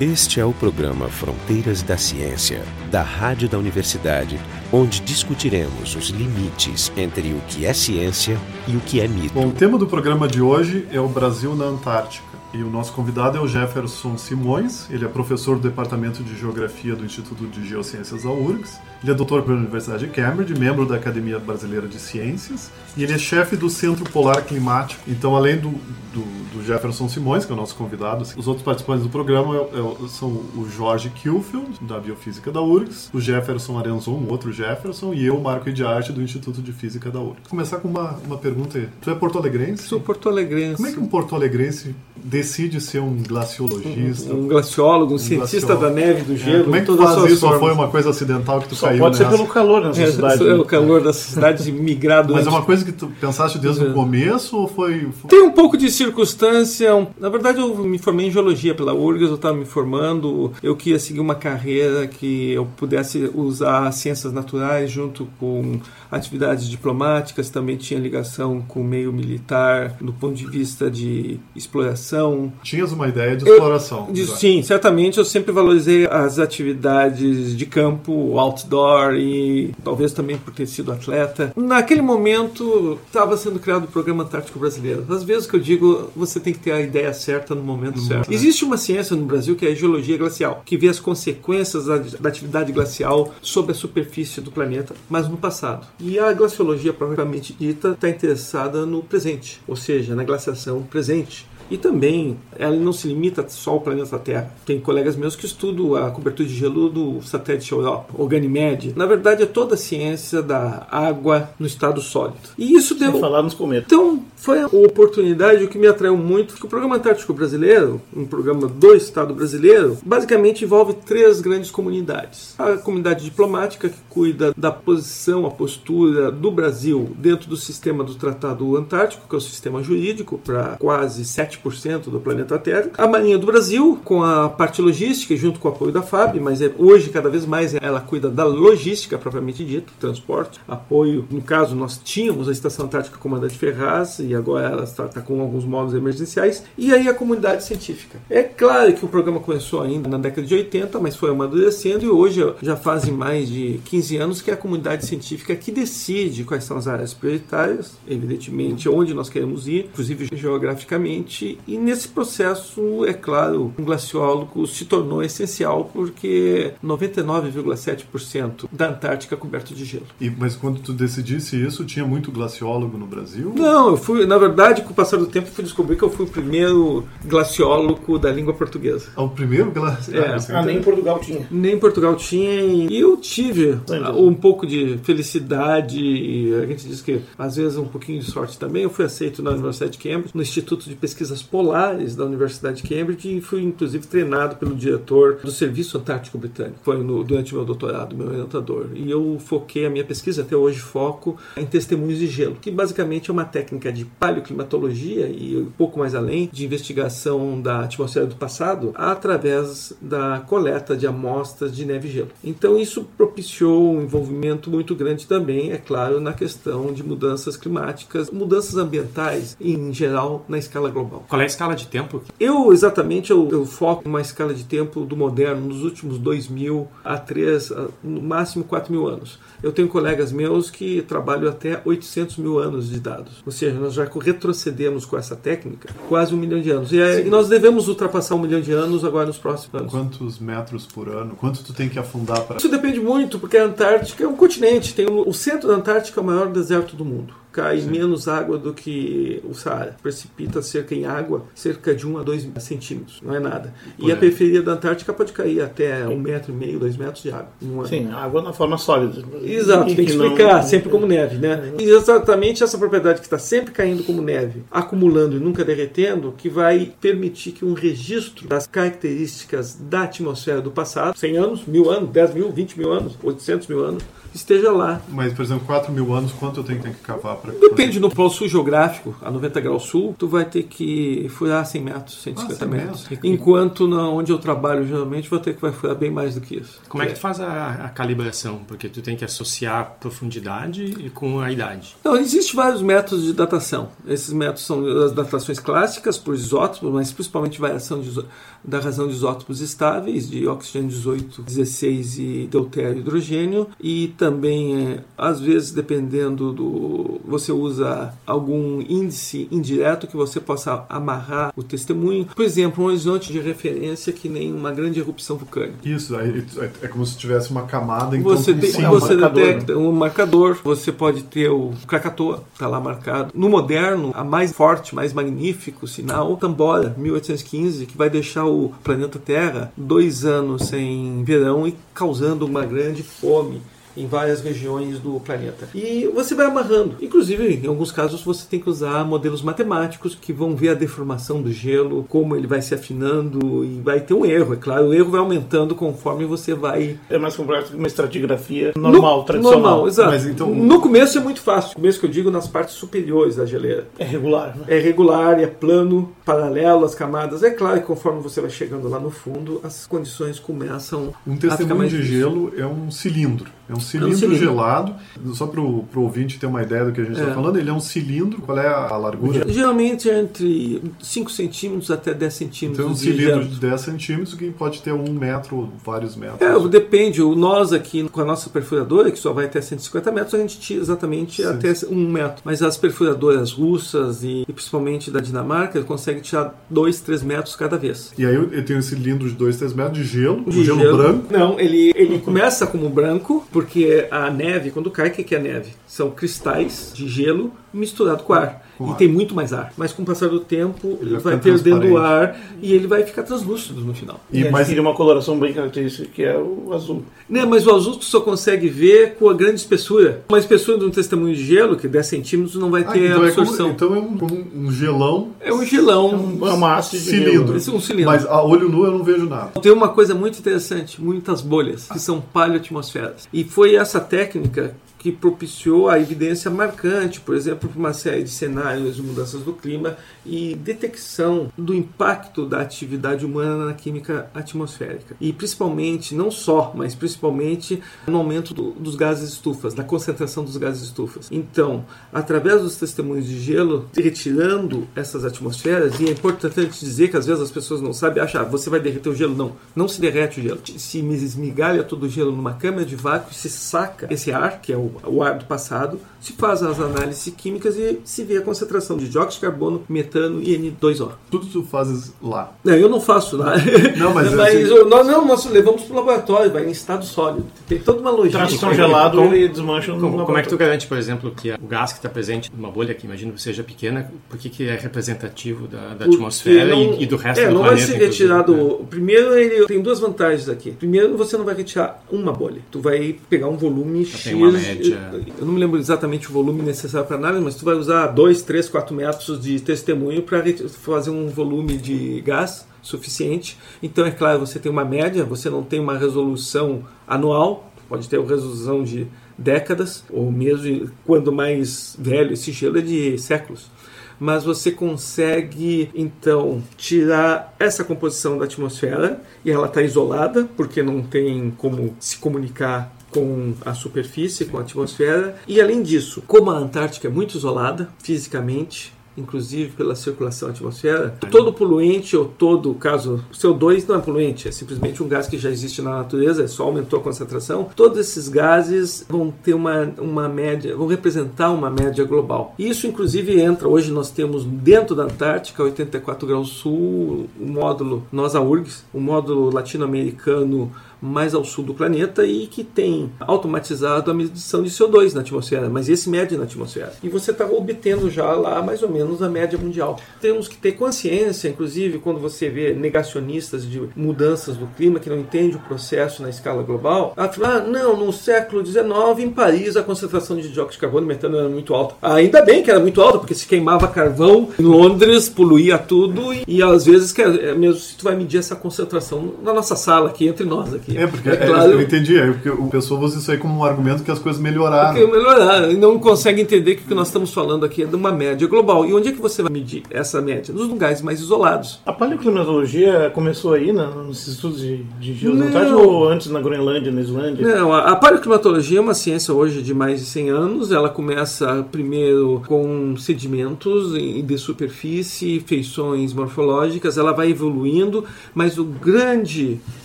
Este é o programa Fronteiras da Ciência, da Rádio da Universidade, onde discutiremos os limites entre o que é ciência e o que é mito. Bom, o tema do programa de hoje é o Brasil na Antártica. E o nosso convidado é o Jefferson Simões, ele é professor do Departamento de Geografia do Instituto de Geociências da URGS. Ele é doutor pela Universidade de Cambridge, membro da Academia Brasileira de Ciências, e ele é chefe do Centro Polar Climático. Então, além do, do, do Jefferson Simões, que é o nosso convidado, os outros participantes do programa é, é, são o Jorge Kielfeld, da Biofísica da URGS, o Jefferson Arenzon, um outro Jefferson, e eu, Marco Ediarte, do Instituto de Física da URGS. Vou começar com uma, uma pergunta aí. Tu é porto-alegrense? Sou porto-alegrense. Como é que um porto-alegrense decide ser um glaciologista? Um, um glaciólogo, um, um cientista glaciólogo. da neve, do gelo. É, como é que tu faz isso? Formas. Foi uma coisa acidental que tu Só caiu pode nessa? ser pelo calor nessa É, cidade. é né? o calor da cidade migrado. Mas é uma coisa que tu pensaste desde o começo ou foi... foi- Tem um pouco de circunstância. um- Na verdade, eu me formei em geologia pela URGS, eu estava me formando. Eu queria seguir uma carreira que eu pudesse usar ciências naturais junto com atividades diplomáticas. Também tinha ligação com o meio militar, do ponto de vista de exploração. Tinhas uma ideia de Eu- exploração. De-. Sim, certamente eu sempre valorizei as atividades de campo, outdoor e talvez também por ter sido atleta. Naquele momento estava sendo criado o Programa Antártico Brasileiro. Às vezes que eu digo, você tem que ter a ideia certa no momento certo. né? Existe uma ciência no Brasil que é a geologia glacial, que vê as consequências da, da atividade glacial sobre a superfície do planeta, mas no passado. E a glaciologia propriamente dita está interessada no presente, ou seja, na glaciação presente. E também, ela não se limita só ao planeta Terra. Tem colegas meus que estudam a cobertura de gelo do satélite Europa, o Ganymed. Na verdade, é toda a ciência da água no estado sólido. E isso Sem deu... falar nos cometas. Então, foi a oportunidade, o que me atraiu muito, que o Programa Antártico Brasileiro, um programa do Estado brasileiro, basicamente envolve três grandes comunidades. A comunidade diplomática, que cuida da posição, a postura do Brasil dentro do sistema do Tratado Antártico, que é o sistema jurídico para quase 7% do planeta Terra. A Marinha do Brasil, com a parte logística, junto com o apoio da FAB, mas é, hoje, cada vez mais, ela cuida da logística propriamente dita, transporte, apoio. No caso, nós tínhamos a Estação Antártica Comandante Ferraz, e agora ela está, está com alguns módulos emergenciais. E aí a comunidade científica. É claro que o programa começou ainda na década de 80, mas foi amadurecendo, e hoje já fazem mais de 15 anos que é a comunidade científica que decide quais são as áreas prioritárias, evidentemente, onde nós queremos ir, inclusive geograficamente. E nesse processo, é claro, um glaciólogo se tornou essencial porque 99,7% da Antártica é coberto de gelo. E- mas quando tu decidisse isso, tinha muito glaciólogo no Brasil? Não, eu fui, na verdade, com o passar do tempo, fui descobrir que eu fui o primeiro glaciólogo da língua portuguesa. Ah, O primeiro glaciólogo? É. isso Ah, nem em Portugal tinha. Nem em Portugal tinha, e eu tive Sem ah, um pouco de felicidade, e a gente diz que às vezes um pouquinho de sorte também. Eu fui aceito na Universidade de Cambridge, no Instituto de Pesquisas Polares da Universidade de Cambridge, e fui inclusive treinado pelo diretor do Serviço Antártico Britânico. Foi no- durante meu doutorado, meu orientador. E eu foquei a minha pesquisa, até hoje foco, em testemunhos de gelo, que basicamente é uma técnica de paleoclimatologia e um pouco mais além de investigação da atmosfera do passado através da coleta de amostras de neve e gelo. Então isso propiciou um envolvimento muito grande também, é claro, na questão de mudanças climáticas, mudanças ambientais em geral na escala global. Qual é a escala de tempo? Eu, exatamente, eu, eu foco numa escala de tempo do moderno nos últimos 2 mil a 3, a- no máximo 4 mil anos. Eu tenho colegas meus que trabalham até 800 mil anos de dados. Ou seja, nós já retrocedemos com essa técnica quase um milhão de anos. E, é- e nós devemos ultrapassar um milhão de anos agora nos próximos anos. Quantos metros por ano? Quanto tu tem que afundar para... Isso depende muito, porque a Antártica é um continente. Tem o, o centro da Antártica é o maior deserto do mundo. Cai menos água do que o Saara. Precipita cerca em água cerca de 1 a 2 centímetros. Não é nada. E a aí. periferia da Antártica pode cair até um metro e meio, dois metros de água. Não é- Sim, água na forma sólida. Exato, E tem que não- explicar, sempre como neve, né? E exatamente essa propriedade que está sempre caindo como neve, acumulando e nunca derretendo, que vai permitir que um registro das características da atmosfera do passado, 100 anos, mil anos, 10 mil, 20 mil anos, 800 mil anos, esteja lá. Mas, por exemplo, 4 mil anos, quanto eu tenho, tenho que cavar para. Depende do polo sul geográfico, a 90 graus sul, tu vai ter que furar 100 metros, 150 Ah, 100 metros. metros. Enquanto na, onde eu trabalho, geralmente, vou ter que vai furar bem mais do que isso. Como é que tu faz a, a calibração? Porque tu tem que associar profundidade e com a idade. Não, existem vários métodos de datação. Esses métodos são as datações clássicas por isótopos, mas principalmente variação de da razão de isótopos estáveis, de oxigênio 18, 16 e deutério e hidrogênio. E também, é, às vezes, dependendo do. Você usa algum índice indireto que você possa amarrar o testemunho. Por exemplo, um horizonte de referência que nem uma grande erupção vulcânica. Isso, aí é, é como se tivesse uma camada então Você, tem, cima. você marcador, detecta um marcador, você pode ter o Krakatoa, está lá marcado. No moderno, a mais forte, mais magnífico sinal, Tambora, 1815, que vai deixar o planeta Terra dois anos sem verão e causando uma grande fome em várias regiões do planeta. E você vai amarrando. Inclusive, em alguns casos, você tem que usar modelos matemáticos que vão ver a deformação do gelo, como ele vai se afinando e vai ter um erro, é claro. O erro vai aumentando conforme você vai É mais complexo que uma estratigrafia normal, no, tradicional. Normal, exato. Mas então- No começo é muito fácil. No começo que eu digo nas partes superiores da geleira. É regular, né? É regular, é plano, paralelo às camadas. É claro que conforme você vai chegando lá no fundo, as condições começam Um a ficar testemunho mais de difícil. gelo é um cilindro. É um cilindro, cilindro. gelado. Só para o ouvinte ter uma ideia do que a gente está É. falando, ele é um cilindro. Qual é a largura? Geralmente é entre 5 centímetros até 10 centímetros Então é um de cilindro diâmetro. de 10 centímetros que pode ter um metro vários metros. É, depende. Nós aqui, com a nossa perfuradora, que só vai até 150 metros, a gente tira exatamente Sim. até um metro. Mas as perfuradoras russas e, e principalmente da Dinamarca conseguem tirar 2, 3 metros cada vez. E aí eu tenho um cilindro de 2, 3 metros de gelo, De um gelo, branco. Não, ele, ele começa como branco, porque a neve, quando cai, o que é neve? São cristais de gelo misturado com ar. Com e ar. tem muito mais ar. Mas com o passar do tempo, Ele ele vai perdendo ar e ele vai ficar translúcido no final. E, E, mas adquire uma coloração bem característica, que é o azul. Né, mas o azul tu só consegue ver com a grande espessura. Uma espessura de um testemunho de gelo, que 10 centímetros, não vai Ah, ter então, é como- absorção. então é um, um gelão É um gelão. É uma haste de cilindro. gelo. é um cilindro. Mas a olho nu eu não vejo nada. Tem uma coisa muito interessante, muitas bolhas, que são paleoatmosferas. E foi essa técnica que propiciou a evidência marcante, por exemplo, para uma série de cenários de mudanças do clima e detecção do impacto da atividade humana na química atmosférica. E principalmente, não só, mas principalmente no aumento do- dos gases estufas, da concentração dos gases estufas. Então, através dos testemunhos de gelo, retirando essas atmosferas, e é importante dizer que às vezes as pessoas não sabem, acham, ah, você vai derreter o gelo. Não, não se derrete o gelo. Se esmigalha todo o gelo numa câmara de vácuo, se saca esse ar, que é o, o ar do passado, se faz as análises químicas e se vê a concentração de dióxido de carbono, metano e N2O. Tudo tu fazes lá. Não, eu não faço lá. Não, mas mas assim- eu- nós, não, nós levamos para o laboratório, vai em estado sólido. Tem toda uma logística. Traz gelado como- e desmancha no Como, como é que tu garante, por exemplo, que o gás que está presente numa bolha, que imagino que seja pequena, por que, que é representativo da, da atmosfera não- e, e do resto é, do não planeta? vai ser retirado. né? Primeiro, ele tem duas vantagens aqui. Primeiro, você não vai retirar uma bolha. Tu vai pegar um volume X. tem uma média. Eu não me lembro exatamente o volume necessário para análise, mas tu vai usar 2, 3, 4 metros de testemunho para fazer um volume de gás suficiente. Então, é claro, você tem uma média, você não tem uma resolução anual, pode ter uma resolução de décadas, ou mesmo quando mais velho esse gelo é de séculos mas você consegue então tirar essa composição da atmosfera e ela está isolada porque não tem como se comunicar com a superfície, com a atmosfera. E além disso, como a Antártica é muito isolada fisicamente, inclusive pela circulação atmosfera, todo poluente ou todo caso, o CO2 não é poluente, é simplesmente um gás que já existe na natureza, só aumentou a concentração. Todos esses gases vão ter uma, uma média, vão representar uma média global. Isso inclusive entra, hoje nós temos dentro da Antártica, 84 graus sul, o módulo NOSA URGS, o módulo latino-americano mais ao sul do planeta e que tem automatizado a medição de CO2 na atmosfera, mas esse mede na atmosfera. E você está obtendo já lá mais ou menos a média mundial. Temos que ter consciência, inclusive, quando você vê negacionistas de mudanças do clima que não entendem o processo na escala global, a ah, não, no século XIX, em Paris, a concentração de dióxido de carbono e metano era muito alta. Ainda bem que era muito alta, porque se queimava carvão em Londres, poluía tudo e, e às vezes, que mesmo se tu vai medir essa concentração na nossa sala aqui, entre nós aqui, aqui. É, porque É é, claro- eu entendi. É porque o pessoal usa isso aí como um argumento que as coisas melhoraram. Porque melhorar, e não consegue entender que o que nós estamos falando aqui é de uma média global. E onde é que você vai medir essa média? Nos lugares mais isolados. A paleoclimatologia começou aí na, nos estudos de, de Não. ou antes na Groenlândia, na Islândia? Não, a, a paleoclimatologia é uma ciência hoje de mais de 100 anos. Ela começa primeiro com sedimentos de superfície, feições morfológicas. Ela vai evoluindo, mas o grande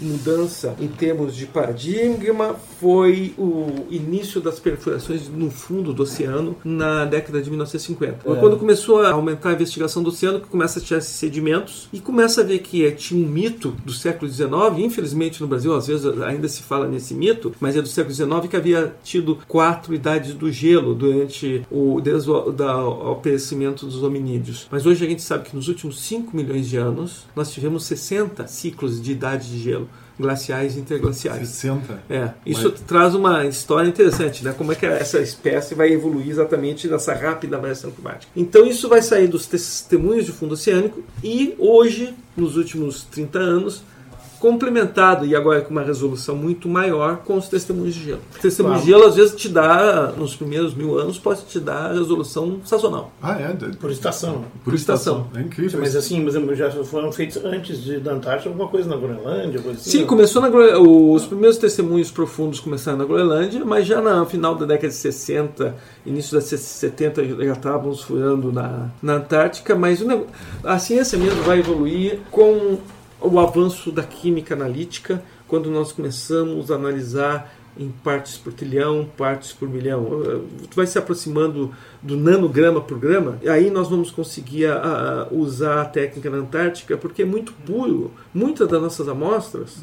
mudança em termos de paradigma foi o início das perfurações no fundo do oceano na década de 1950. É. Quando começou a aumentar a investigação do oceano, que começa a tirar esses sedimentos e começa a ver que eh, tinha um mito do século XIX, infelizmente no Brasil às vezes ainda se fala nesse mito, mas é do século XIX que havia tido quatro idades do gelo durante o aparecimento dos hominídeos. Mas hoje a gente sabe que nos últimos 5 milhões de anos nós tivemos 60 ciclos de idade de gelo, glaciais e interglaciais. 60. É, isso traz uma história interessante, né? Como é que essa espécie vai evoluir exatamente nessa rápida variação climática. Então isso vai sair dos testemunhos de fundo oceânico e hoje, nos últimos 30 anos, complementado e agora com uma resolução muito maior com os testemunhos de gelo. Testemunho de gelo às vezes te dá, nos primeiros mil anos, pode te dar resolução sazonal. Ah, é? Por estação. Por estação. É incrível. Mas assim, por exemplo, já foram feitos antes de, da Antártica alguma coisa na Groenlândia, coisa assim? Sim, não? começou na Groenlândia. Os primeiros testemunhos profundos começaram na Groenlândia, mas já no final da década de 60, início da 70, já estávamos furando na, na Antártica. Mas o a ciência mesmo vai evoluir com o avanço da química analítica, quando nós começamos a analisar em partes por trilhão, partes por milhão. Tu vai se aproximando do nanograma por grama, e aí nós vamos conseguir a- a usar a técnica na Antártica, porque é muito puro. Muitas das nossas amostras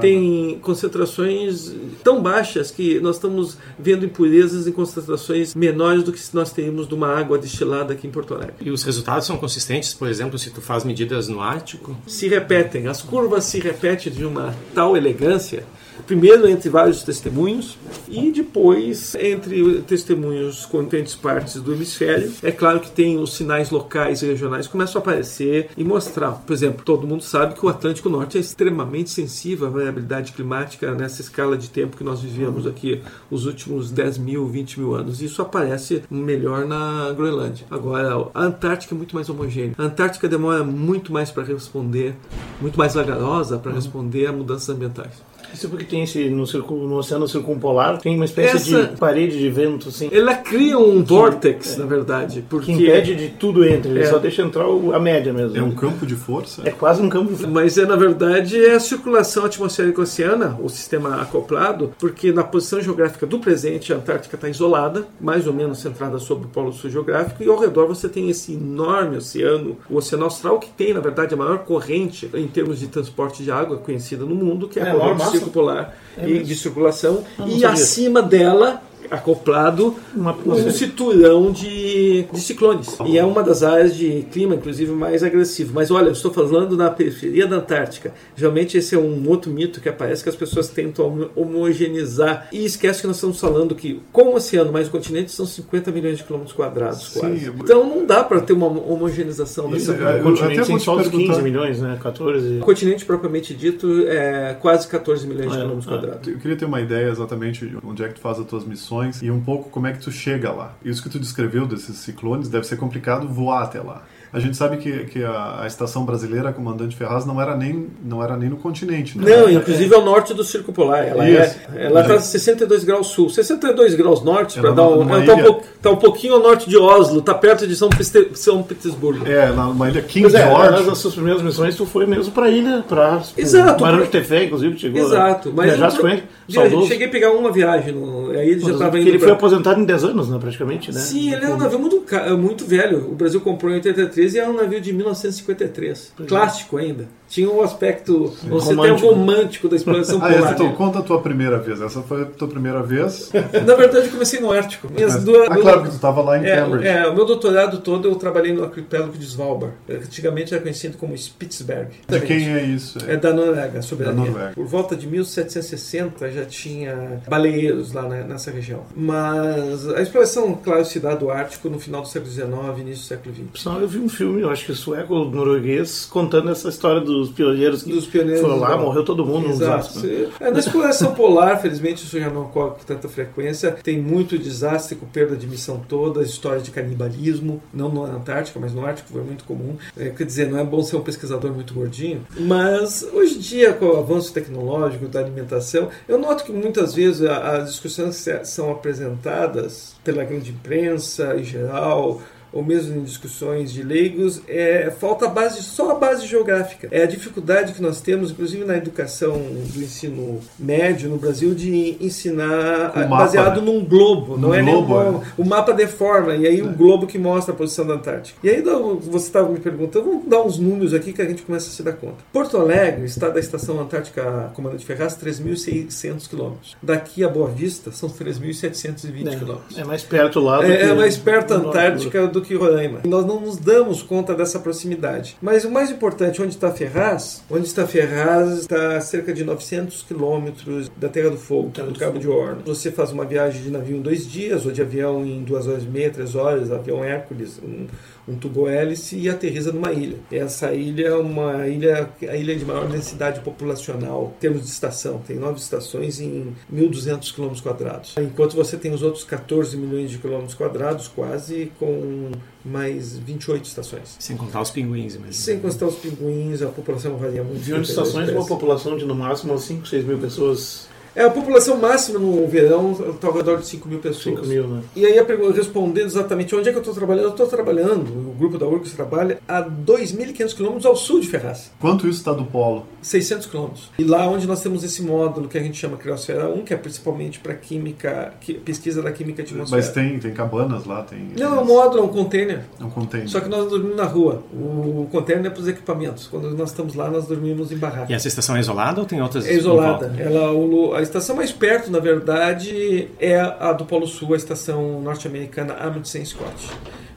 tem concentrações tão baixas que nós estamos vendo impurezas em concentrações menores do que se nós teríamos de uma água destilada aqui em Porto Alegre. E os resultados são consistentes, por exemplo, se tu faz medidas no Ártico? Se repetem, as curvas se repetem de uma tal elegância, primeiro entre vários testemunhos e depois entre testemunhos com diferentes partes do hemisfério. É claro que tem os sinais locais e regionais que começam a aparecer e mostrar. Por exemplo, todo mundo sabe que o Atlântico Norte é extremamente sensível à variabilidade climática nessa escala de tempo que nós vivemos aqui os últimos 10 mil, 20 mil anos. Isso aparece melhor na Groenlândia. Agora, a Antártica é muito mais homogênea. A Antártica demora muito mais para responder, muito mais vagarosa para responder a mudanças ambientais. Isso porque tem esse, no, circu- no oceano circumpolar, tem uma espécie Essa- de parede de vento, assim, Ela cria um vortex, na verdade, porque que impede de tudo entre, ele É. só deixa entrar o- a média mesmo. É um campo de força? É quase um campo de Mas é, na verdade, é a circulação atmosférica oceana, o sistema acoplado, porque na posição geográfica do presente, a Antártica está isolada, mais ou menos centrada sobre o polo sul geográfico, e ao redor você tem esse enorme oceano, o Oceano Austral, que tem, na verdade, a maior corrente em termos de transporte de água conhecida no mundo, que é a É, a corrente. Circular É e de circulação, não e acima dela, acoplado, Uma- um cinturão de, de ciclones. E é uma das áreas de clima, inclusive, mais agressivo. Mas olha, eu estou falando na periferia da Antártica. Geralmente esse é um outro mito que aparece que as pessoas tentam homo- homogeneizar. E esquece que nós estamos falando que, com o oceano mais o continente, são 50 milhões de quilômetros quadrados, Sim, quase. Então não dá para ter uma homogeneização dessa é, O continente até tem só perguntar. 15 milhões, né? 14. O continente propriamente dito é quase 14 milhões de É, quilômetros é. quadrados. Eu queria ter uma ideia exatamente de onde é que tu faz as tuas missões e um pouco como é que tu chega lá. Isso que tu descreveu desses ciclones deve ser complicado voar até lá. A gente sabe que, que a, a estação brasileira, a Comandante Ferraz, não era nem, não era nem no continente, né? Não, inclusive ao norte do Círculo Polar. Ela Isso. é, ela está 62 graus sul. 62 graus norte, para dar é um, uma ela tá um, ilha. pouco, tá um pouquinho ao norte de Oslo, tá perto de São, Piste- São Petersburgo. É, na- numa ilha King Pois é, George. nas suas primeiras missões tu foi mesmo pra ilha, pra Exato. Barão de Tefé, inclusive, chegou Exato, mas Viajaste eu- com ele? Saudoso. cheguei a pegar uma viagem, no, aí ele já estava Porque indo ele foi pra- aposentado em 10 anos, né, praticamente, né? Sim, ele é um navio muito, muito velho. O Brasil comprou em 83 e é um navio de 1953. Clássico ainda. Tinha um aspecto, você tem Romântico. um romântico da exploração Ah, polar. então conta a tua primeira vez. Essa foi a tua primeira vez. Na verdade, eu comecei no Ártico. Minhas duas- ah, claro que tu estava lá em É, Cambridge. é, o meu doutorado todo eu trabalhei no arquipélago de Svalbard. Antigamente era conhecido como Spitsberg. De quem é isso? É da Noruega, a soberania. Da Noruega. Por volta de 1760 já tinha baleeiros lá né, nessa região. Mas a exploração, claro, se dá do Ártico no final do século XIX, início do século XX. Pessoal, eu vi um filme, eu acho que sueco ou norueguês, contando essa história dos pioneiros que Dos pioneiros foram lá, do- morreu todo mundo no Exato. desastre. né? É, na exploração polar, felizmente, isso já não ocorre com tanta frequência. Tem muito desastre com perda de missão toda, histórias de canibalismo, não na Antártica, mas no Ártico foi muito comum. É, quer dizer, não é bom ser um pesquisador muito gordinho, mas hoje em dia, com o avanço tecnológico da alimentação, eu noto que muitas vezes as discussões são apresentadas pela grande imprensa em geral, ou mesmo em discussões de leigos, é, falta a base, só a base geográfica. É a dificuldade que nós temos, inclusive na educação do ensino médio no Brasil, de ensinar mapa, baseado né? num globo. Num não é globo, nenhum, é. O mapa deforma, e aí o globo que mostra a posição da Antártica. E aí dá- você estava me perguntando, vamos dar uns números aqui que a gente começa a se dar conta. Porto Alegre está da Estação Antártica Comandante Ferraz 3.600 quilômetros. Daqui a Boa Vista são 3.720 quilômetros. É, é mais perto lá do É, que é mais perto a no norte Antártica do que Roraima. Nós não nos damos conta dessa proximidade. Mas o mais importante, onde está Ferraz? Onde está Ferraz está a cerca de 900 quilômetros da Terra do Fogo, Terra do do Cabo Fogo. de Horno. Você faz uma viagem de navio em dois dias, ou de avião em duas horas e meia, três horas, avião Hércules, um, um tubo-hélice, e aterriza numa ilha. Essa ilha é uma ilha, a ilha de maior densidade populacional, em termos de estação. Tem nove estações em 1.200 quilômetros quadrados. Enquanto você tem os outros 14 milhões de quilômetros quadrados, quase com mais 28 estações. Sem contar os pinguins, mas... Sem constar os pinguins, a população varia muito. 20 estações, uma população de no máximo 5, 6 mil pessoas. É, a população máxima no verão está ao redor de 5 mil pessoas. 5 mil, né? E aí, a pergunta- respondendo exatamente onde é que eu estou trabalhando, eu estou trabalhando, o grupo da URGS trabalha a 2.500 quilômetros ao sul de Ferraz, Quanto isso está do polo? 600 quilômetros. E lá onde nós temos esse módulo que a gente chama Criosfera 1, que é principalmente para química, qui- pesquisa da química atmosférica. Mas tem, tem cabanas lá, tem. Não, é um módulo, é um container. É um container. Só que nós dormimos na rua. O container é para os equipamentos. Quando nós estamos lá, nós dormimos em barraca. E essa estação é isolada ou tem outras É isolada. Ela, o a estação mais perto, na verdade, é a do Polo Sul, a estação norte-americana Amundsen Scott.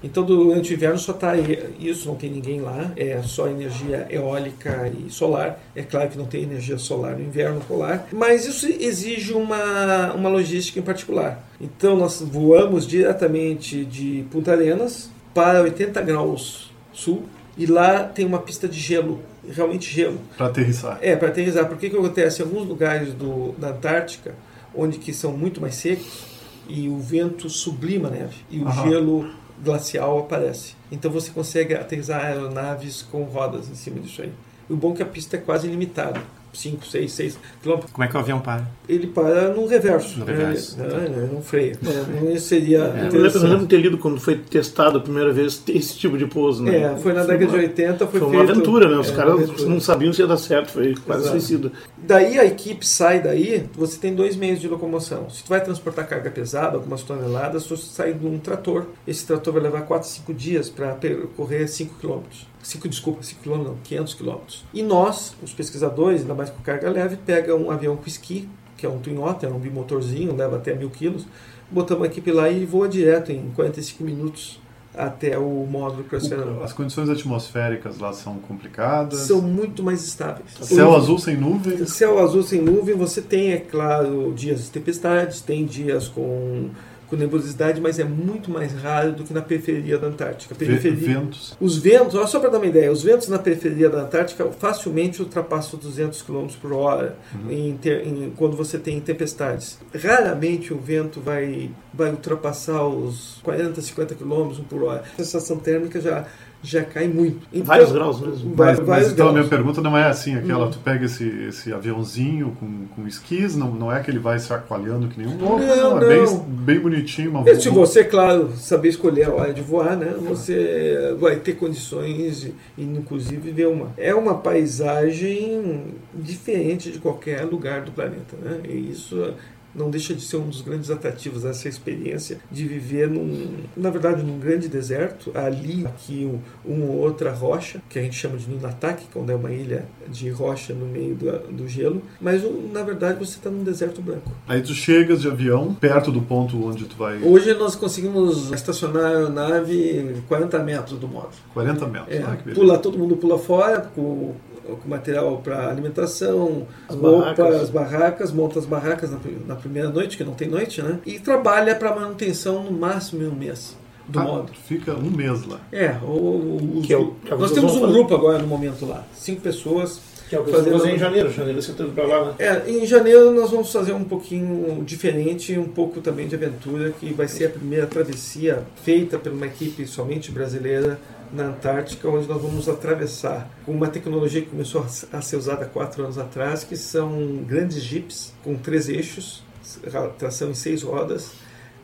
Então, durante o inverno só está isso, não tem ninguém lá, é só energia eólica e solar. É claro que não tem energia solar no inverno polar, mas isso exige uma, uma logística em particular. Então, nós voamos diretamente de Punta Arenas para 80 graus sul e lá tem uma pista de gelo, realmente gelo. Para aterrissar. É, para aterrissar. Porque que acontece? Em alguns lugares do, da Antártica, onde que são muito mais secos, e o vento sublima a neve, e o Aham. gelo glacial aparece. Então você consegue aterrissar aeronaves com rodas em cima disso aí. O bom é que a pista é quase ilimitada. 5, 6, 6 quilômetros. Como é que o avião para? Ele para no reverso. No reverso. Né? Ele, ele não freia. Não seria Eu lembro, eu lembro de ter lido quando foi testado a primeira vez esse tipo de pouso, né? É, foi na década de uma- 80. Foi, Foi uma feito- aventura, né? Os é, caras não sabiam se ia dar certo, foi quase Exato. suicida. Daí a equipe sai daí, você tem dois meios de locomoção. Se tu vai transportar carga pesada, algumas toneladas, tu sai de um trator. Esse trator vai levar 4, 5 dias para percorrer 5 km. 5, desculpa, 5 km não, 500 km. E nós, os pesquisadores, ainda mais com carga leve, pega um avião com esqui, que é um Twin Otter, é um bimotorzinho, leva até mil quilos, botamos a equipe lá e voa direto em 45 minutos até o módulo. O- As condições atmosféricas lá são complicadas. São muito mais estáveis. Céu O- azul sem nuvens. Céu azul sem nuvem, você tem, é claro, dias de tempestades, tem dias com, com nebulosidade, mas é muito mais raro do que na periferia da Antártica. Periferia, Ventos. os ventos, ó, só para dar uma ideia, os ventos na periferia da Antártica facilmente ultrapassam 200 km por hora em ter- em- quando você tem tempestades. Raramente o vento vai, vai ultrapassar os 40, 50 km por hora. A sensação térmica já, já cai muito. Então, Vários graus mesmo. Mas, mas vários então a minha pergunta não é assim, aquela, Hum. tu pega esse, esse aviãozinho com, com esquis, não, não é que ele vai se aqualhando que nem um louco, Não, é bem, não. bem bonitinho, uma se você, claro, saber escolher a hora de voar, né, você vai ter condições e, inclusive, ver uma. É uma paisagem diferente de qualquer lugar do planeta. Né? E isso não deixa de ser um dos grandes atrativos dessa experiência de viver num, na verdade, num grande deserto, ali, aqui, um, uma ou outra rocha, que a gente chama de Nunatak, quando é uma ilha de rocha no meio do, do gelo, mas um, na verdade você está num deserto branco. Aí tu chegas de avião, perto do ponto onde tu vai, Hoje nós conseguimos estacionar a aeronave 40 metros do módulo. 40 metros. É, ah, pula, todo mundo pula fora com material para alimentação, As roupas, barracas. barracas, monta as barracas na, na primeira noite, que não tem noite, né? E trabalha para manutenção no máximo em um mês. do Ah, módulo. Fica um mês lá. É, o, o- Que é o- que é o que nós temos um fazer. grupo agora no momento lá, cinco pessoas. Que é o que Fazendo- fazer em janeiro. Janeiro você tá indo pra lá, né? É, em janeiro nós vamos fazer um pouquinho diferente, um pouco também de aventura, que vai ser a primeira travessia feita por uma equipe somente brasileira na Antártica, onde nós vamos atravessar com uma tecnologia que começou a ser usada há quatro anos atrás, que são grandes jipes com três eixos, tração em seis rodas,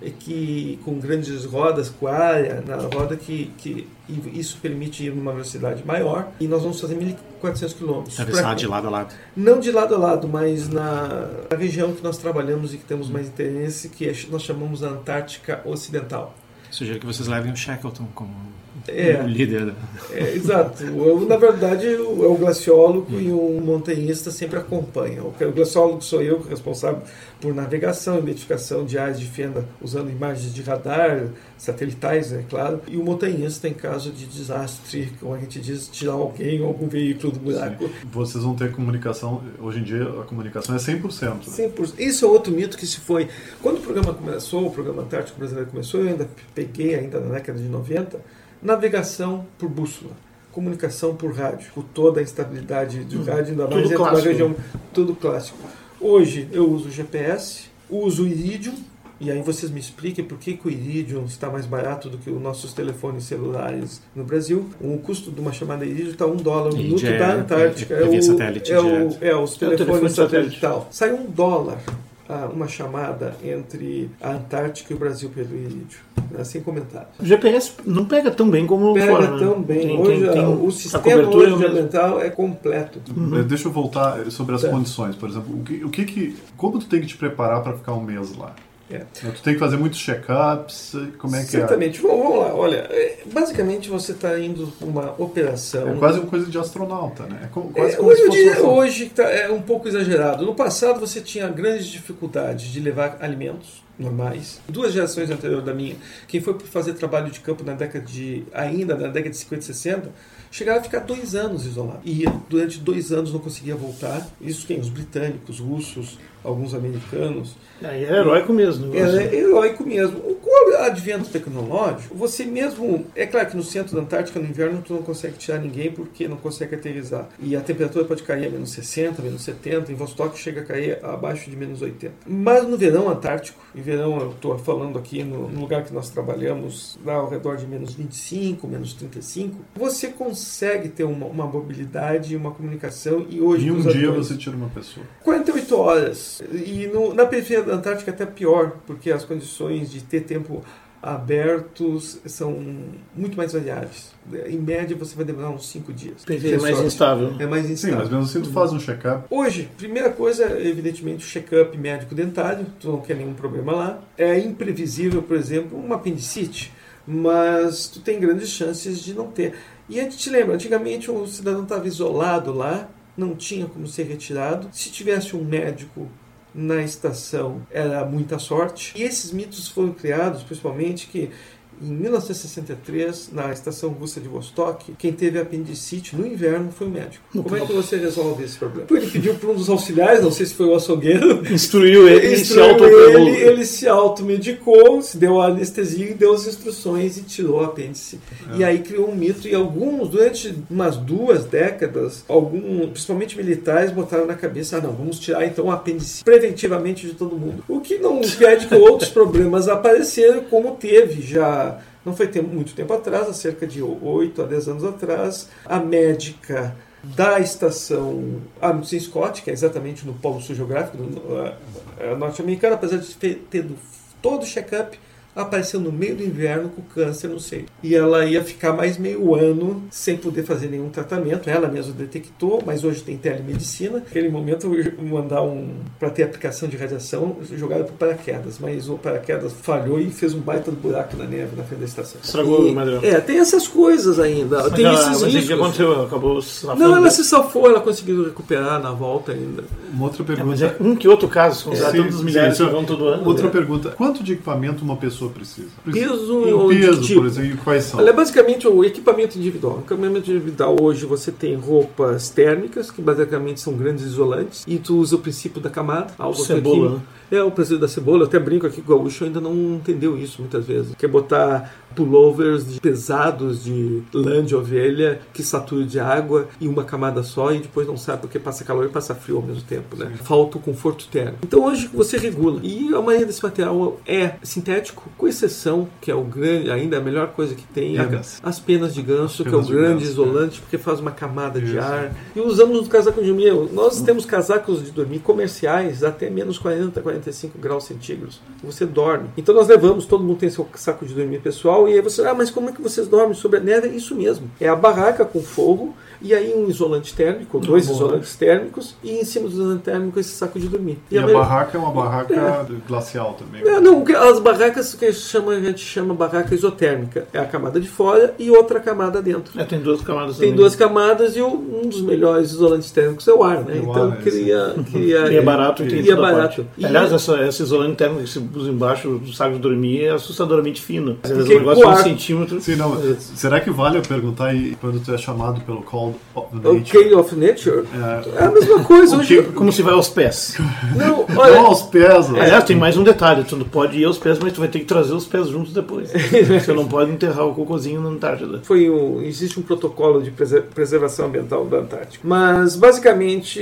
e que com grandes rodas com área na roda que, que e isso permite ir numa velocidade maior e nós vamos fazer 1.400 quilômetros. Atravessar de lado a lado. não de lado a lado, mas na, na região que nós trabalhamos e que temos mais interesse, que é- nós chamamos a Antártica Ocidental. Sugiro que vocês levem o Shackleton como É. o líder. Da... É, exato. Eu, na verdade, é o glaciólogo e o montanhista sempre acompanham. O glaciólogo sou eu, responsável por navegação, identificação de áreas de fenda usando imagens de radar, satelitais, é claro. E o montanhista, em caso de desastre, como a gente diz, tirar alguém ou algum veículo do buraco. Vocês vão ter comunicação. Hoje em dia a comunicação é 100%. Né? 100%. Isso é outro mito que se foi. Quando o programa começou, o programa Antártico Brasileiro começou, eu ainda peguei, ainda na década de 90, navegação por bússola, comunicação por rádio, com toda a instabilidade do rádio, ainda mais Tudo dentro da clássico. região, tudo clássico. Hoje eu uso GPS, uso o Iridium, e aí vocês me expliquem por que, que o Iridium está mais barato do que os nossos telefones celulares no Brasil. O custo de uma chamada Iridium está um dólar o minuto Iridium é- da Antártica. é- é o- satélite é, o, direto. é os É o telefones telefone satélite. satelital. Sai um dólar uma chamada entre a Antártica e o Brasil pelo Iridium. Né, Sem comentário. O GPS não pega tão bem como Pega fora, né? tão bem. Tem- hoje tem- tem o sistema hoje é o mesmo. ambiental é completo. Deixa eu voltar sobre as Tá. condições, por exemplo. O que, o que que- como tu tem que te preparar para ficar um mês lá? É. Tu tem que fazer muitos check-ups? Como é que é? Certamente. Vamos, lá. Olha, é, basicamente você está indo para uma operação. É quase uma coisa de astronauta, né? É É, hoje, eu diria- uma- hoje tá, é um pouco exagerado. No passado você tinha grandes dificuldades de levar alimentos normais. Duas gerações anteriores da minha, quem foi fazer trabalho de campo na década de ainda na década de 50 e 60, chegava a ficar dois anos isolado. E durante dois anos não conseguia voltar. Isso quem? Os britânicos, os russos, alguns americanos. Aí é heróico mesmo. negócio. É heróico mesmo. Com o advento tecnológico, você mesmo. É claro que no centro da Antártica, no inverno, tu não consegue tirar ninguém porque não consegue aterrizar. E a temperatura pode cair a menos 60, menos 70. Em Vostok chega a cair abaixo de menos 80. Mas no verão antártico, em verão eu estou falando aqui no, no lugar que nós trabalhamos, lá ao redor de menos 25, menos 35, você consegue ter uma, uma mobilidade, uma comunicação e hoje. Em um dia você tira uma pessoa. 48 horas. E no- na periferia da Antártica é até pior, porque as condições de ter tempo abertos são muito mais variáveis. Em média, você vai demorar uns 5 dias. É mais Sorte. instável. É mais Sim, instável. mas mesmo assim tu faz um check-up. Hoje, primeira coisa, evidentemente, o check-up médico dentário, tu não quer nenhum problema lá. É imprevisível, por exemplo, uma apendicite, mas tu tem grandes chances de não ter. E a gente te lembra, antigamente o cidadão estava isolado lá, não tinha como ser retirado. Se tivesse um médico na estação, era muita sorte. E esses mitos foram criados, principalmente, que em 1963, na estação russa de Vostok, quem teve apendicite no inverno foi o médico. Como é que você resolve esse problema? Ele pediu para um dos auxiliares, não sei se foi o açougueiro, Instruiu ele, ele se instruiu ele, ele se automedicou, se deu a anestesia e deu as instruções e tirou o apêndice. E aí criou um mito e alguns, durante umas duas décadas, alguns, principalmente militares, botaram na cabeça, ah não, vamos tirar então o apêndice preventivamente de todo mundo. O que não impede que outros problemas apareceram, como teve já não foi tempo- muito tempo atrás, há cerca de 8 a 10 anos atrás, a médica da estação Amundsen Scott, que é exatamente no polo sul geográfico norte-americano, apesar de ter tido todo o check-up, apareceu no meio do inverno com câncer no seio. E ela ia ficar mais meio ano sem poder fazer nenhum tratamento. Ela mesma detectou, mas hoje tem telemedicina. Naquele momento, mandar um para ter aplicação de radiação, jogaram para paraquedas, mas o paraquedas falhou e fez um baita do buraco na neve na frente da estação. Estragou E- o material. É, tem essas coisas ainda. Mas tem ela- esses mas o que riscos. aconteceu? Acabou se safando. Não, ela se safou, ela conseguiu recuperar na volta ainda. Uma outra É, mas pergunta. é um que outro caso, são Sim, tantos sim, milhares sim. que vão todo ano. Outra né? pergunta. Quanto de equipamento uma pessoa pessoa precisa? Peso e de peso, tipo? por exemplo, e quais são? Olha, basicamente o equipamento individual. O equipamento individual hoje você tem roupas térmicas, que basicamente são grandes isolantes, e tu usa o princípio da camada. Algo Cebola, aqui-? É, o princípio da cebola. Eu até brinco aqui que o gaúcho ainda não entendeu isso muitas vezes. Quer botar pullovers de- pesados de lã de ovelha que satura de água e uma camada só e depois não sabe porque passa calor e passa frio ao mesmo tempo, né? Falta o conforto térmico. Então hoje você regula. E a maioria desse material é sintético, com exceção, que é o grande, ainda a melhor coisa que tem, Penas. as penas de ganso, As que é o penas de grande ganso, isolante, porque faz uma camada de Isso. ar. E usamos o casaco de dormir. Nós temos casacos de dormir comerciais até menos 40, 45 graus centígrados. Você dorme. Então nós levamos, todo mundo tem seu saco de dormir pessoal, e aí você, ah, mas como é que vocês dormem sobre a neve? Isso mesmo. É a barraca com forro, e aí um isolante térmico, dois bom. isolantes térmicos, e em cima do isolante térmico esse saco de dormir. E a maioria- barraca é uma barraca glacial também. é, não, o que- as barracas que chama, a gente chama barraca isotérmica. É a camada de fora e outra camada dentro. É, tem duas camadas Tem também. duas camadas e o- um dos melhores isolantes térmicos é o ar, né? É o então ar, é, cria, cria. E é barato e tem E é barato. E- Aliás, essa, esse isolante térmico que se usa embaixo do saco de dormir é assustadoramente fino. Às vezes Porque o negócio é um ar- centímetro. Sim, não, será que vale eu perguntar aí quando tu é chamado pelo Call of O Nature? Cave of Nature É, é a mesma coisa hoje. que- Como se vai aos pés. Não, não olha, aos pés, né? Aliás, tem mais um detalhe: tu não pode ir aos pés, mas tu vai ter que trazer os pés juntos depois. Você não pode enterrar o cocôzinho na Antártida. foi um, existe um protocolo de prese- preservação ambiental da Antártica. Mas, basicamente,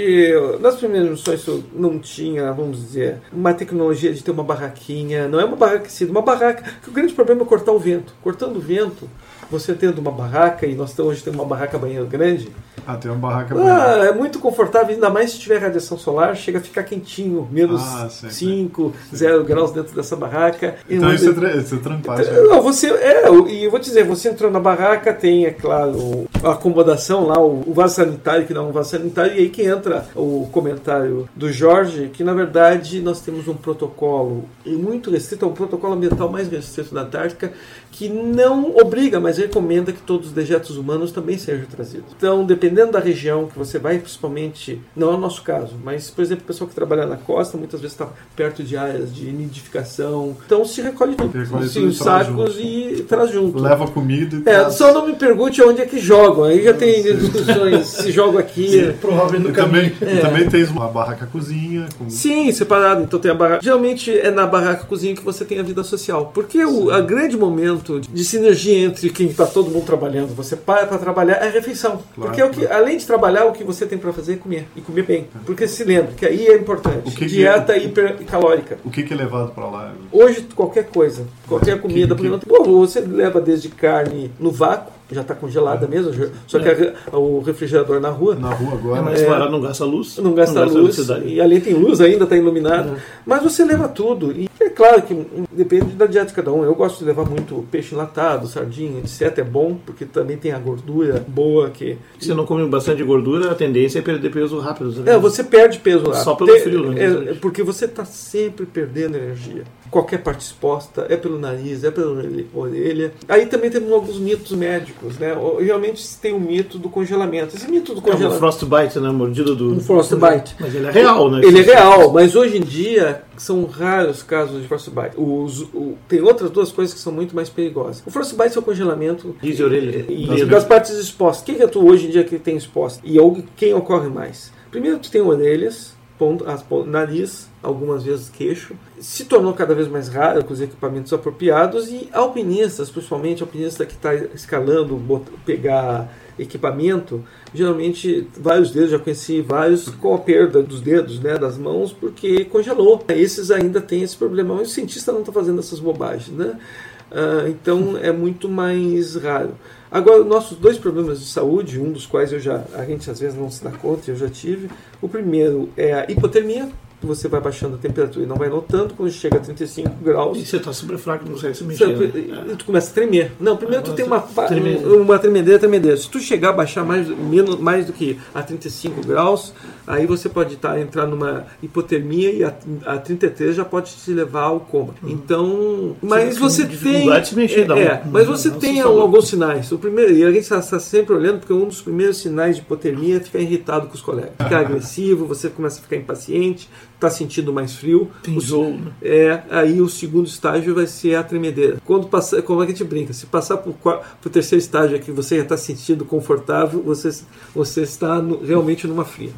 nas primeiras missões tu não tinha, vamos dizer, uma tecnologia de ter uma barraquinha. Não é uma barraca aquecida, uma barraca. O grande problema é cortar o vento. Cortando o vento, você tendo uma barraca, e nós hoje temos uma barraca banheiro grande, Ah, tem uma barraca ah, é muito confortável, ainda mais se tiver radiação solar, chega a ficar quentinho, menos Ah, sim, 5, 0 graus dentro dessa barraca. Então isso é, isso é trampagem. não, você é, e eu vou dizer, você entrou na barraca, tem, é claro, a acomodação lá, o, vaso sanitário, que não é um vaso sanitário, e aí que entra o comentário do Jorge, que na verdade nós temos um protocolo muito restrito, é o protocolo ambiental mais restrito da Antártica, que não obriga, mas recomenda que todos os dejetos humanos também sejam trazidos. Então, dependendo da região que você vai, principalmente, não é o nosso caso, mas, por exemplo, o pessoal que trabalha na costa muitas vezes está perto de áreas de nidificação, então se recolhe tudo, Recolhe Sim, tudo e os sacos junto. e traz junto. Leva comida e É, traz. só não me pergunte onde é que jogam, aí já tem discussões se jogo aqui. Provavelmente E no também, e também tens uma barraca cozinha. Com... Sim, separado. Então tem a barraca. Geralmente é na barraca cozinha que você tem a vida social. Porque o a grande momento de sinergia entre quem está todo mundo trabalhando, você para para trabalhar, é a refeição. Porque é o que, além de trabalhar, o que você tem para fazer é comer. E comer bem. Porque se lembre que aí é importante. Que que- Dieta hipercalórica. O que, que é levado pra lá? Hoje, qualquer coisa, qualquer comida, que- Pô, você leva desde carne no vácuo, já está congelada mesmo, já- só que a- o refrigerador na rua. Na rua É agora. mais É. barato, não gasta luz. Não gasta luz, eletricidade. e ali tem luz ainda, está iluminado. Mas você leva tudo. E é claro que depende da dieta de cada um. Eu gosto de levar muito peixe enlatado, sardinha, etc. É bom, porque também tem a gordura boa que. Se não come bastante gordura, a tendência é perder peso rápido. né? É, você perde peso lá. Só pelo Tem- frio, né? é, é porque você está sempre perdendo energia. Qualquer parte exposta, é pelo nariz, é pela orelha-. Aí também temos alguns mitos médicos, né? Realmente tem o mito do congelamento. Esse mito do É um congelamento. frostbite, né? Mordida do. Um frostbite. Mas ele é real, né? Ele é real, mas hoje em dia são raros casos de frostbite. Os, o- tem outras duas coisas que são muito mais perigosas. O frostbite é o congelamento Diz de orelha. e, Das das partes expostas. Quem que é tu hoje em dia que tem exposta? E o- quem ocorre mais? Primeiro tu tem orelhas, nariz, algumas vezes queixo. Se tornou cada vez mais raro com os equipamentos apropriados e alpinistas, principalmente alpinista que está escalando, pegar equipamento, geralmente vários dedos, já conheci vários com a perda dos dedos, né, das mãos, porque congelou. Esses ainda têm esse problema, mas o cientista não está fazendo essas bobagens, né? Ah, então é muito mais raro. Agora, nossos dois problemas de saúde, um dos quais eu já, a gente às vezes não se dá conta, eu já tive. O primeiro é a hipotermia, você vai baixando a temperatura e não vai notando, quando chega a 35 graus, E você tá super fraco, não consegue se mexer. você- né? e tu começa a tremer. Não, primeiro tu Ah, tem uma, uma tremedeira, tremedeira. Se tu chegar a baixar mais, menos, mais do que a 35 graus, aí você pode tá, entrar numa hipotermia e a, a 33 já pode te levar ao coma. Então, mas você tem... se mexer, é, é, mas você tem alguns sinais. O primeiro, e a gente está sempre olhando, porque um dos primeiros sinais de hipotermia é ficar irritado com os colegas. Ficar agressivo, você começa a ficar impaciente, está sentindo mais frio. Tem né? É, aí o segundo estágio vai ser a tremedeira. Quando passar, como é que a gente brinca? Se passar para o terceiro estágio aqui, você já está sentindo confortável, você, você está no, realmente numa fria.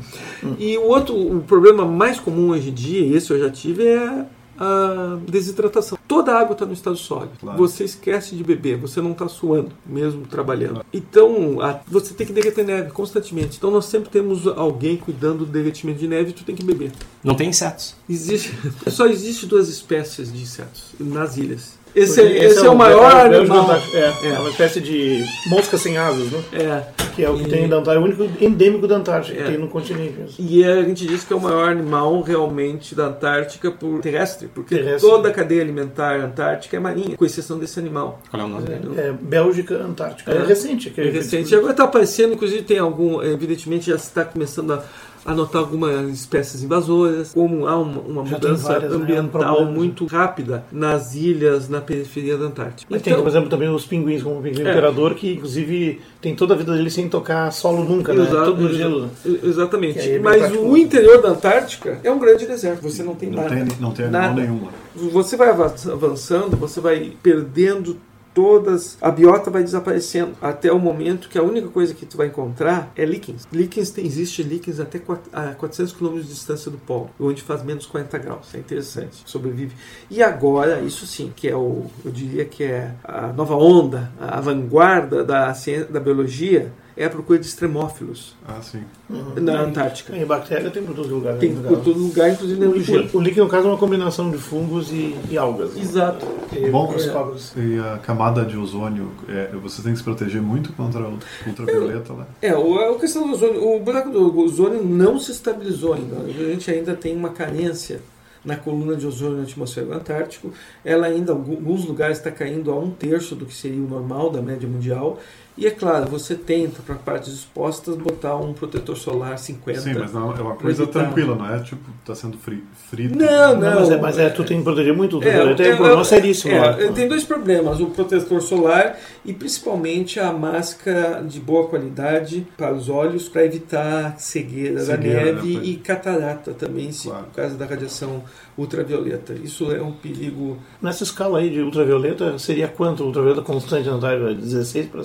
Hum. E o outro, o problema mais comum hoje em dia, e esse eu já tive, é a desidratação. Toda a água está no estado sólido. Claro. Você esquece de beber, você não está suando, mesmo trabalhando. Claro. Então, a, você tem que derreter neve constantemente. Então, nós sempre temos alguém cuidando do derretimento de neve e tu tem que beber. Não tem insetos. Existe, só existe duas espécies de insetos nas ilhas. Esse, esse, esse é, é, o maior animal. É, é, uma espécie de mosca sem asas, né? É. Que é o que e... tem Antártica, é o único endêmico da Antártica é. que tem no continente. E a gente diz que é o maior animal realmente da Antártica por terrestre, porque terrestre. toda a cadeia alimentar antártica é marinha, com exceção desse animal. Qual é o nome dele? É, Bélgica Antártica. É, recente. É recente. Agora está aparecendo, inclusive tem algum, evidentemente já está começando a anotar algumas espécies invasoras, como há uma, uma mudança várias, né? ambiental né? muito rápida nas ilhas na periferia da Antártica. Mas então, tem, por exemplo, também os pinguins, como o pinguim é, imperador, que inclusive tem toda a vida dele sem tocar solo nunca, né? Exato, Todo gelo. Né? Exatamente. É Mas o interior da Antártica é um grande deserto, você não tem não nada. Tem, não tem nada. nenhum. Você vai avançando, você vai perdendo todas, a biota vai desaparecendo até o momento que a única coisa que tu vai encontrar é líquens. Líquens tem, existe líquens até a 400 km de distância do polo, onde faz menos 40 graus. É interessante, sobrevive. E agora, isso sim, que é o, eu diria que é a nova onda, a vanguarda da ciência, da biologia, é a procura de extremófilos. Ah, sim. Uhum. Na Antártica. E bactéria tem por todo lugar. Tem por todo lugar, inclusive no gelo. O líquido, no caso, é uma combinação de fungos e, e algas. Né? Exato. E, Bom, é, e a camada de ozônio, é, você tem que se proteger muito contra o ultravioleta lá? É, a questão do ozônio, o buraco do ozônio não se estabilizou ainda. A gente ainda tem uma carência na coluna de ozônio na atmosfera do Antártico. Ela ainda, em alguns lugares, está caindo a um terço do que seria o normal da média mundial. E é claro, você tenta para partes expostas botar um protetor solar 50. Sim, mas não, é uma coisa tranquila, não é tipo, está sendo fri, frito. Não, não. não mas, é, mas é, tu tem que proteger muito. É, é, é um problema seríssimo. É, tem dois problemas: o protetor solar e principalmente a máscara de boa qualidade para os olhos para evitar cegueira, cegueira da neve né? e catarata também, se, claro. por causa da radiação ultravioleta. Isso é um perigo. Nessa escala aí de ultravioleta, seria quanto ultravioleta constante na Antártida? 16 para.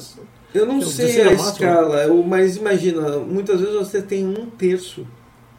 Eu não sei a escala, mas imagina, muitas vezes você tem um terço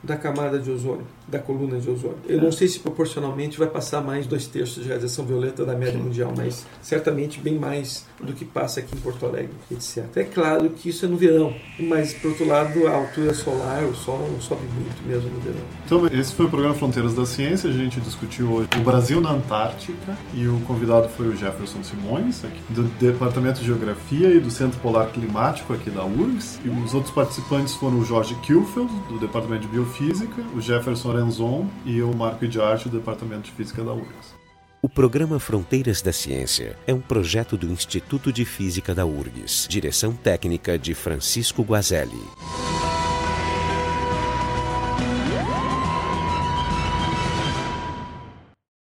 da camada de ozônio da coluna de ozônio. Eu não sei se proporcionalmente vai passar mais dois terços de radiação violeta da média mundial, mas certamente bem mais do que passa aqui em Porto Alegre, etc. É claro que isso é no verão, mas por outro lado, a altura solar, o sol não sobe muito mesmo no verão. Então, esse foi o programa Fronteiras da Ciência. A gente discutiu hoje o Brasil na Antártica e o convidado foi o Jefferson Simões, aqui, do Departamento de Geografia e do Centro Polar Climático aqui da URGS. E os outros participantes foram o Jorge Kilfeld, do Departamento de Biofísica, o Jefferson Lorenzon e o Marco de Arte do Departamento de Física da URGS. O programa Fronteiras da Ciência é um projeto do Instituto de Física da URGS, direção técnica de Francisco Guazelli.